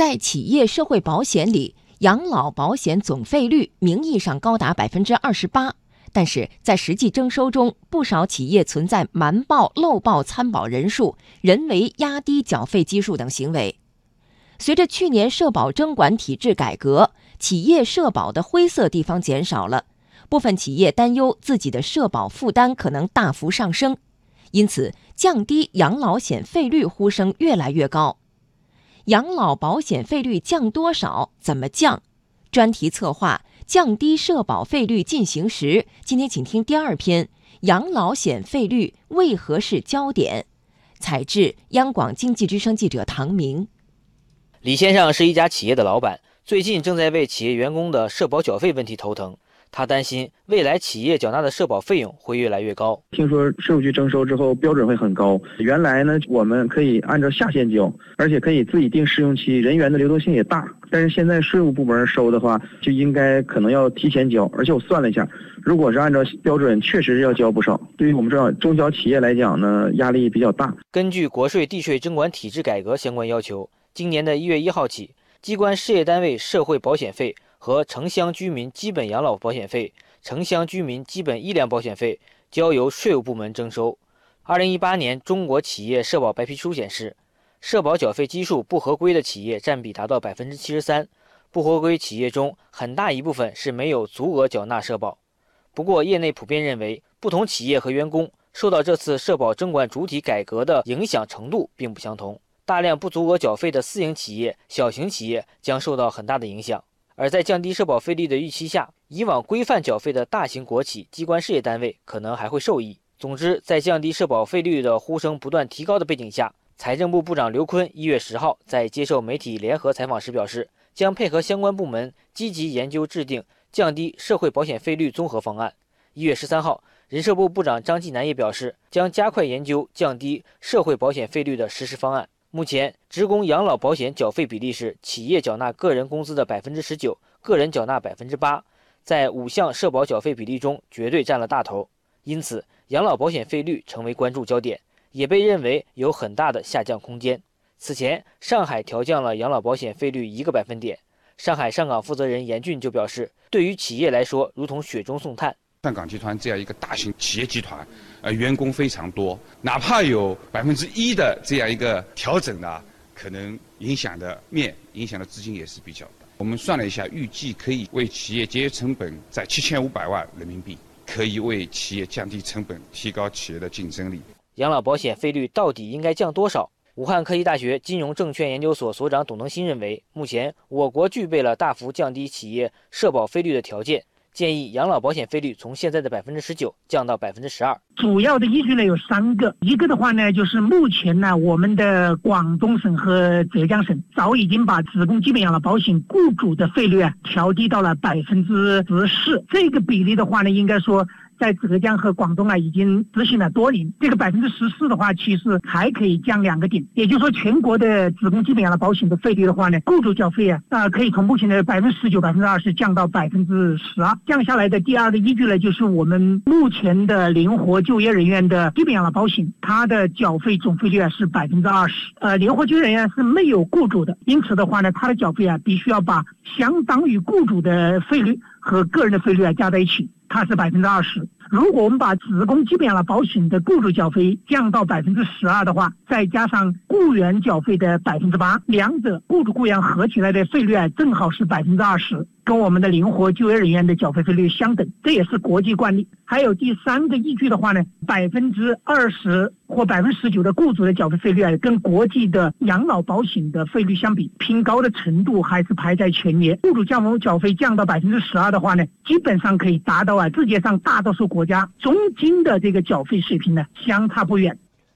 在企业社会保险里，养老保险总费率名义上高达百分之二十八，但是在实际征收中，不少企业存在瞒报、漏报参保人数、人为压低缴费基数等行为。随着去年社保征管体制改革，企业社保的灰色地方减少了，部分企业担忧自己的社保负担可能大幅上升，因此降低养老险费率呼声越来越高。养老保险费率降多少？怎么降？专题策划《降低社保费率进行时》，今天请听第二篇：养老险费率为何是焦点？采制央广经济之声记者唐明。李先生是一家企业的老板，最近正在为企业员工的社保缴费问题头疼。他担心未来企业缴纳的社保费用会越来越高。听说税务局征收之后标准会很高，原来呢我们可以按照下限交，而且可以自己定试用期，人员的流动性也大。但是现在税务部门收的话，就应该可能要提前交。而且我算了一下，如果是按照标准，确实是要交不少。对于我们这样中小企业来讲呢，压力比较大。根据国税地税征管体制改革相关要求，今年的一月一号起，机关事业单位社会保险费。和城乡居民基本养老保险费、城乡居民基本医疗保险费交由税务部门征收。二零一八年中国企业社保白皮书显示，社保缴费基数不合规的企业占比达到百分之七十三。不合规企业中，很大一部分是没有足额缴纳社保。不过，业内普遍认为，不同企业和员工受到这次社保征管主体改革的影响程度并不相同。大量不足额缴费的私营企业、小型企业将受到很大的影响。而在降低社保费率的预期下，以往规范缴费的大型国企、机关事业单位可能还会受益。总之，在降低社保费率的呼声不断提高的背景下，财政部部长刘昆一月十号在接受媒体联合采访时表示，将配合相关部门积极研究制定降低社会保险费率综合方案。一月十三号，人社部部长张继南也表示，将加快研究降低社会保险费率的实施方案。目前，职工养老保险缴费比例是企业缴纳个人工资的百分之十九，个人缴纳百分之八，在五项社保缴费比例中绝对占了大头。因此，养老保险费率成为关注焦点，也被认为有很大的下降空间。此前，上海调降了养老保险费率一个百分点。上海上港负责人严俊就表示，对于企业来说，如同雪中送炭。上港集团这样一个大型企业集团，呃，员工非常多，哪怕有百分之一的这样一个调整呢，可能影响的面、影响的资金也是比较大。我们算了一下，预计可以为企业节约成本在七千五百万人民币，可以为企业降低成本，提高企业的竞争力。养老保险费率到底应该降多少？武汉科技大学金融证券研究所所长董能新认为，目前我国具备了大幅降低企业社保费率的条件。建议养老保险费率从现在的百分之十九降到百分之十二。主要的依据呢有三个，一个的话呢就是目前呢我们的广东省和浙江省早已经把职工基本养老保险雇主的费率啊调低到了百分之十四，这个比例的话呢应该说。在浙江和广东啊，已经执行了多年。这个百分之十四的话，其实还可以降两个点。也就是说，全国的职工基本养老保险的费率的话呢，雇主缴费啊，啊，可以从目前的百分之十九、百分之二十降到百分之十二。降下来的第二个依据呢，就是我们目前的灵活就业人员的基本养老保险，它的缴费总费率啊是百分之二十。呃，灵活就业人员是没有雇主的，因此的话呢，它的缴费啊，必须要把相当于雇主的费率和个人的费率啊加在一起。它是百分之二十。如果我们把职工基本养老保险的雇主缴费降到百分之十二的话，再加上雇员缴费的百分之八，两者雇主雇员合起来的费率啊，正好是百分之二十。跟我们的灵活就业人员的缴费费率相等，这也是国际惯例。还有第三个依据的话呢，百分之二十或百分之十九的雇主的缴费费率啊，跟国际的养老保险的费率相比，偏高的程度还是排在前列。雇主降缴费降到百分之十二的话呢，基本上可以达到啊世界上大多数国家中金的这个缴费水平呢相差不远。